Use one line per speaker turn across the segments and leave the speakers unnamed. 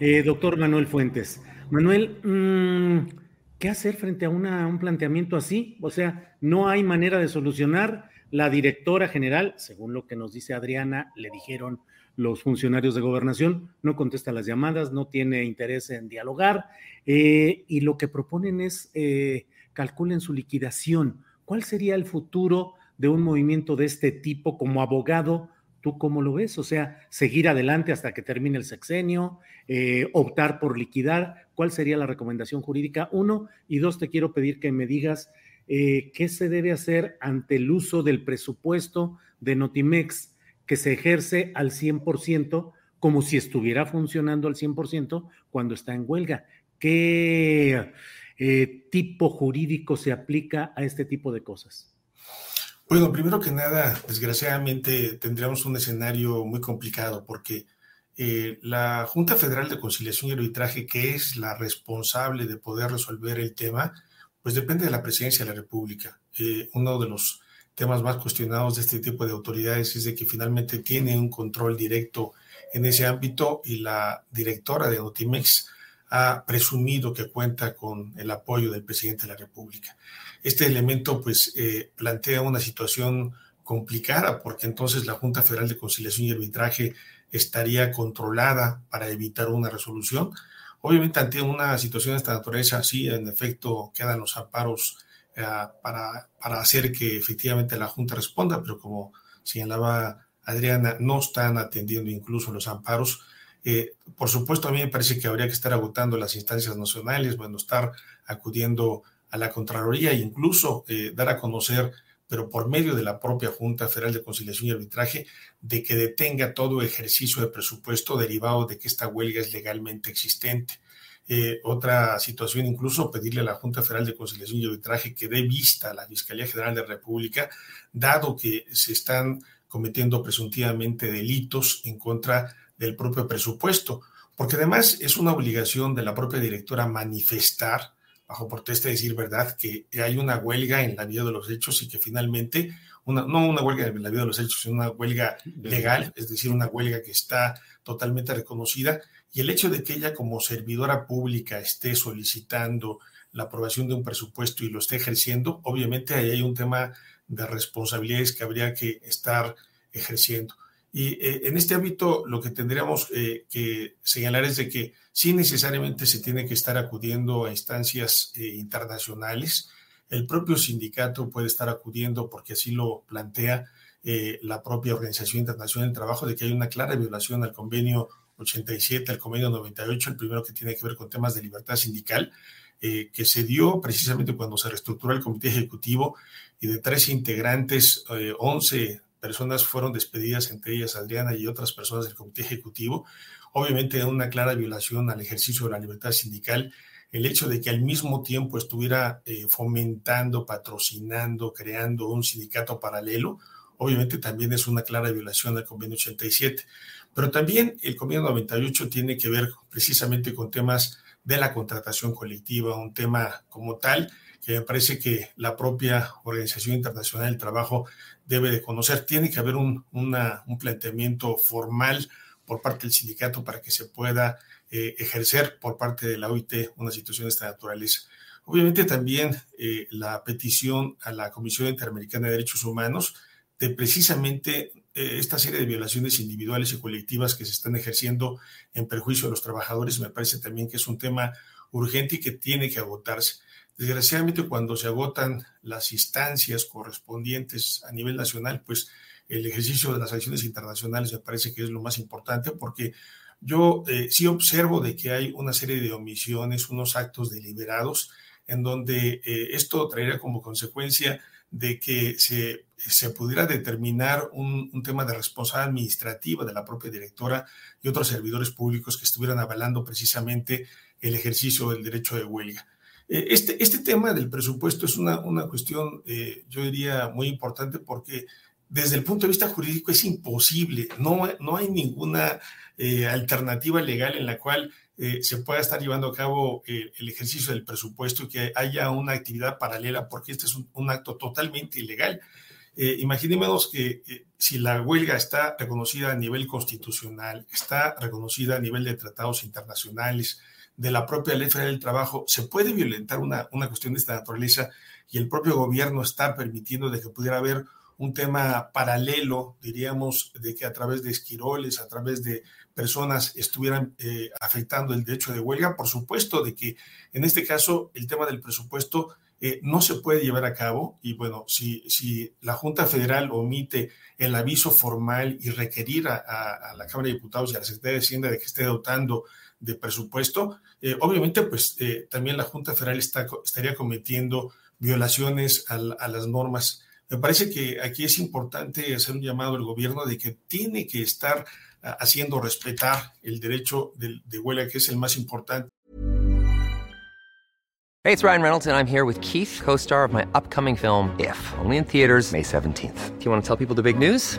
Eh, doctor Manuel Fuentes. Manuel, mmm, ¿qué hacer frente a un planteamiento así? O sea, no hay manera de solucionar. La directora general, según lo que nos dice Adriana, le dijeron los funcionarios de gobernación, no contesta las llamadas, no tiene interés en dialogar eh, y lo que proponen es eh, calculen su liquidación. ¿Cuál sería el futuro de un movimiento de este tipo como abogado? ¿Tú cómo lo ves? O sea, seguir adelante hasta que termine el sexenio, eh, optar por liquidar. ¿Cuál sería la recomendación jurídica? Uno. Y dos, te quiero pedir que me digas eh, qué se debe hacer ante el uso del presupuesto de Notimex que se ejerce al 100% como si estuviera funcionando al 100% cuando está en huelga. ¿Qué eh, tipo jurídico se aplica a este tipo de cosas?
Bueno, primero que nada, desgraciadamente tendríamos un escenario muy complicado porque eh, la Junta Federal de Conciliación y Arbitraje, que es la responsable de poder resolver el tema, pues depende de la presidencia de la República. Eh, uno de los temas más cuestionados de este tipo de autoridades es de que finalmente tiene un control directo en ese ámbito y la directora de Notimex ha presumido que cuenta con el apoyo del presidente de la República. Este elemento pues eh, plantea una situación complicada porque entonces la Junta Federal de Conciliación y Arbitraje estaría controlada para evitar una resolución. Obviamente ante una situación de esta naturaleza, sí, en efecto quedan los amparos eh, para, para hacer que efectivamente la Junta responda, pero como señalaba Adriana, no están atendiendo incluso los amparos. Eh, por supuesto, a mí me parece que habría que estar agotando las instancias nacionales, bueno, estar acudiendo a la Contraloría e incluso eh, dar a conocer, pero por medio de la propia Junta Federal de Conciliación y Arbitraje, de que detenga todo ejercicio de presupuesto derivado de que esta huelga es legalmente existente. Eh, otra situación, incluso pedirle a la Junta Federal de Conciliación y Arbitraje que dé vista a la Fiscalía General de la República, dado que se están cometiendo presuntivamente delitos en contra del propio presupuesto, porque además es una obligación de la propia directora manifestar, bajo protesta, decir verdad, que hay una huelga en la vida de los hechos y que finalmente, una, no una huelga en la vida de los hechos, sino una huelga legal, es decir, una huelga que está totalmente reconocida y el hecho de que ella como servidora pública esté solicitando la aprobación de un presupuesto y lo esté ejerciendo, obviamente ahí hay un tema de responsabilidades que habría que estar ejerciendo. Y eh, en este ámbito lo que tendríamos eh, que señalar es de que sí necesariamente se tiene que estar acudiendo a instancias eh, internacionales. El propio sindicato puede estar acudiendo porque así lo plantea la propia Organización Internacional del Trabajo de que hay una clara violación al convenio 87 al convenio 98, el primero que tiene que ver con temas de libertad sindical, eh, que se dio precisamente cuando se reestructuró el comité ejecutivo y de tres integrantes, eh, 11 personas fueron despedidas, entre ellas Adriana y otras personas del comité ejecutivo. Obviamente una clara violación al ejercicio de la libertad sindical el hecho de que al mismo tiempo estuviera eh, fomentando, patrocinando, creando un sindicato paralelo, obviamente también es una clara violación del convenio 87. Pero también el convenio 98 tiene que ver precisamente con temas de la contratación colectiva, un tema como tal que me parece que la propia Organización Internacional del Trabajo debe de conocer. Tiene que haber un, un planteamiento formal por parte del sindicato para que se pueda eh, ejercer por parte de la OIT una situación de esta naturaleza. Obviamente también eh, la petición a la Comisión Interamericana de Derechos Humanos de precisamente eh, esta serie de violaciones individuales y colectivas que se están ejerciendo en perjuicio de los trabajadores, me parece también que es un tema urgente y que tiene que agotarse. Desgraciadamente, cuando se agotan las instancias correspondientes a nivel nacional, pues el ejercicio de las acciones internacionales me parece que es lo más importante porque yo eh, sí observo de que hay una serie de omisiones, unos actos deliberados en donde eh, esto traería como consecuencia de que se, se pudiera determinar un, un, tema de responsabilidad administrativa de la propia directora y otros servidores públicos que estuvieran avalando precisamente el ejercicio del derecho de huelga. Eh, este, este tema del presupuesto es una, una cuestión, eh, yo diría, muy importante porque desde el punto de vista jurídico es imposible, no, no hay ninguna eh, alternativa legal en la cual se pueda estar llevando a cabo el ejercicio del presupuesto y que haya una actividad paralela, porque este es un, un acto totalmente ilegal. Imaginémonos que si la huelga está reconocida a nivel constitucional, está reconocida a nivel de tratados internacionales, de la propia ley federal del trabajo, se puede violentar una, una cuestión de esta naturaleza y el propio gobierno está permitiendo de que pudiera haber un tema paralelo, diríamos, de que a través de esquiroles, a través de personas estuvieran eh, afectando el derecho de huelga. Por supuesto de que en este caso el tema del presupuesto eh, no se puede llevar a cabo y bueno, si, si la Junta Federal omite el aviso formal y requerir a, a, la Cámara de Diputados y a la Secretaría de Hacienda de que esté dotando de presupuesto, eh, obviamente pues eh, también la Junta Federal estaría cometiendo violaciones a, las normas me parece que aquí es importante hacer un llamado al gobierno de que tiene que estar uh, haciendo respetar el derecho de, de huelga, que es el más importante.
Hey, it's Ryan Reynolds, and I'm here with Keith, co star of my upcoming film, If, only in theaters, May 17th. Do you want to tell people the big news?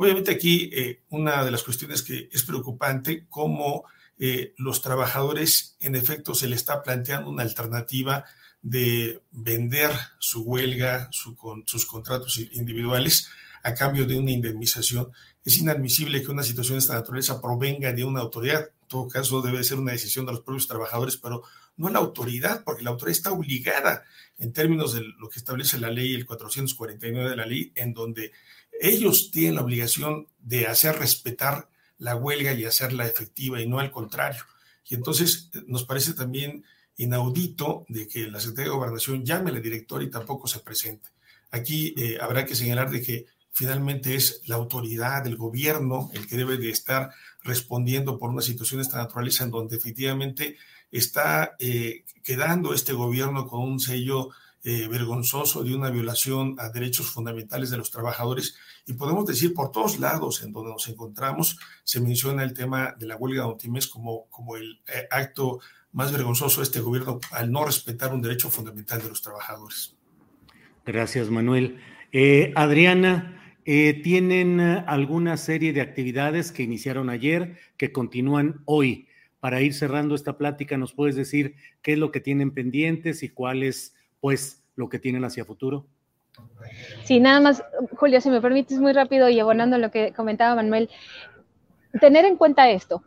Obviamente aquí eh, una de las cuestiones que es preocupante, cómo eh, los trabajadores en efecto se le está planteando una alternativa de vender su huelga, sus contratos individuales a cambio de una indemnización. Es inadmisible que una situación de esta naturaleza provenga de una autoridad. En todo caso, debe ser una decisión de los propios trabajadores, pero no la autoridad, porque la autoridad está obligada en términos de lo que establece la ley, el 449 de la ley, en donde ellos tienen la obligación de hacer respetar la huelga y hacerla efectiva y no al contrario. Y entonces eh, nos parece también inaudito de que la Secretaría de Gobernación llame a la directora y tampoco se presente. Aquí eh, habrá que señalar de que finalmente es la autoridad, el gobierno, el que debe de estar respondiendo por una situación de esta naturaleza en donde efectivamente está eh, quedando este gobierno con un sello eh, vergonzoso de una violación a derechos fundamentales de los trabajadores. Y podemos decir, por todos lados en donde nos encontramos, se menciona el tema de la huelga de Otimés como, como el eh, acto más vergonzoso de este gobierno al no respetar un derecho fundamental de los trabajadores.
Gracias, Manuel. Eh, Adriana, ¿tienen alguna serie de actividades que iniciaron ayer que continúan hoy? Para ir cerrando esta plática, ¿nos puedes decir qué es lo que tienen pendientes y cuál es pues lo que tienen hacia futuro.
Sí, nada más, Julio, si me permites muy rápido y abonando lo que comentaba Manuel, tener en cuenta esto.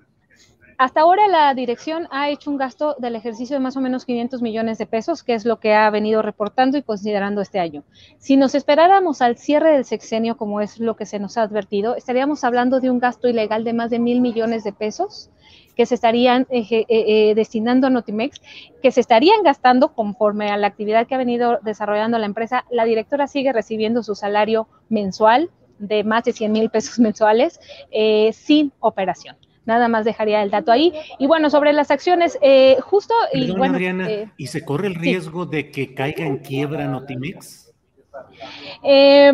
Hasta ahora la dirección ha hecho un gasto del ejercicio de más o menos 500 millones de pesos, que es lo que ha venido reportando y considerando este año. Si nos esperáramos al cierre del sexenio, como es lo que se nos ha advertido, estaríamos hablando de un gasto ilegal de más de mil millones de pesos que se estarían eh, eh, destinando a Notimex, que se estarían gastando conforme a la actividad que ha venido desarrollando la empresa. La directora sigue recibiendo su salario mensual de más de 100 mil pesos mensuales eh, sin operación. Nada más dejaría el dato ahí. Y bueno, sobre las acciones, justo... y, bueno,
¿y se corre el riesgo de que caiga en quiebra Notimex?
Eh,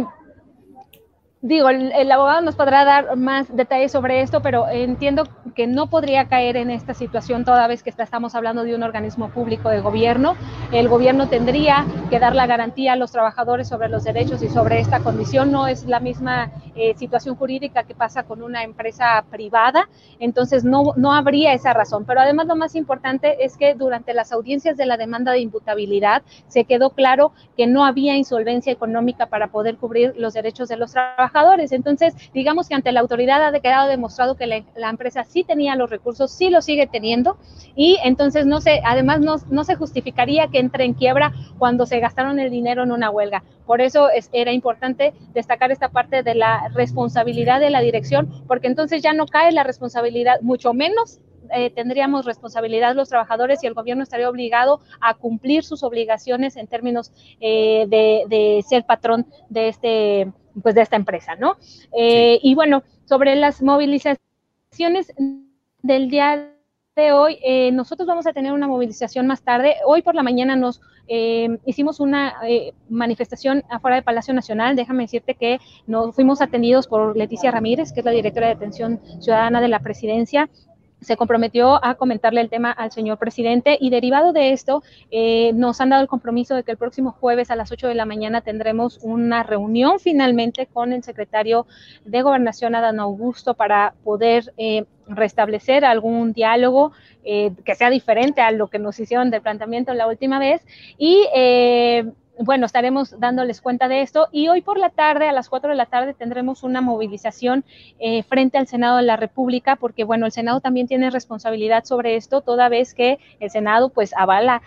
digo, el, abogado nos podrá dar más detalles sobre esto, pero entiendo que no podría caer en esta situación toda vez que estamos hablando de un organismo público de gobierno. El gobierno tendría que dar la garantía a los trabajadores sobre los derechos y sobre esta condición. No es la misma eh, situación jurídica que pasa con una empresa privada, entonces no, no habría esa razón. Pero además lo más importante es que durante las audiencias de la demanda de imputabilidad se quedó claro que no había insolvencia económica para poder cubrir los derechos de los trabajadores entonces, digamos que ante la autoridad ha quedado demostrado que la, empresa sí tenía los recursos, sí lo sigue teniendo y entonces no se, además no, se justificaría que entre en quiebra cuando se gastaron el dinero en una huelga. Por eso es, era importante destacar esta parte de la responsabilidad de la dirección, porque entonces ya no cae la responsabilidad, mucho menos eh, tendríamos responsabilidad los trabajadores y el gobierno estaría obligado a cumplir sus obligaciones en términos eh, de, ser patrón de este pues de esta empresa, ¿no? Eh, y bueno, sobre las movilizaciones del día de hoy, eh, nosotros vamos a tener una movilización más tarde. Hoy por la mañana nos eh, hicimos una manifestación afuera del Palacio Nacional. Déjame decirte que nos fuimos atendidos por Leticia Ramírez, que es la directora de Atención Ciudadana de la Presidencia, se comprometió a comentarle el tema al señor presidente y derivado de esto eh, nos han dado el compromiso de que el próximo jueves a las 8 de la mañana tendremos una reunión finalmente con el secretario de Gobernación, Adán Augusto, para poder eh, restablecer algún diálogo eh, que sea diferente a lo que nos hicieron de planteamiento la última vez. Y bueno, estaremos dándoles cuenta de esto. Y hoy por la tarde, a las 4 de la tarde, tendremos una movilización eh, frente al Senado de la República, porque bueno, el Senado también tiene responsabilidad sobre esto, toda vez que el Senado pues avala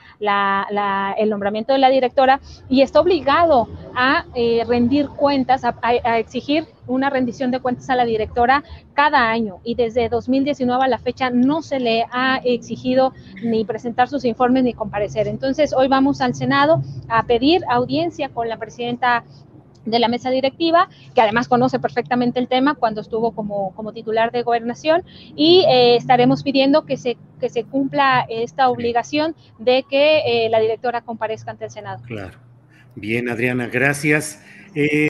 el nombramiento de la directora y está obligado a eh, rendir cuentas, a exigir una rendición de cuentas a la directora cada año y desde 2019 a la fecha no se le ha exigido ni presentar sus informes ni comparecer. Entonces, hoy vamos al Senado a pedir audiencia con la presidenta de la mesa directiva, que además conoce perfectamente el tema cuando estuvo como, como titular de gobernación, y eh, estaremos pidiendo que se, que se cumpla esta obligación de que eh, la directora comparezca ante el Senado.
Claro. Bien, Adriana, gracias. Eh,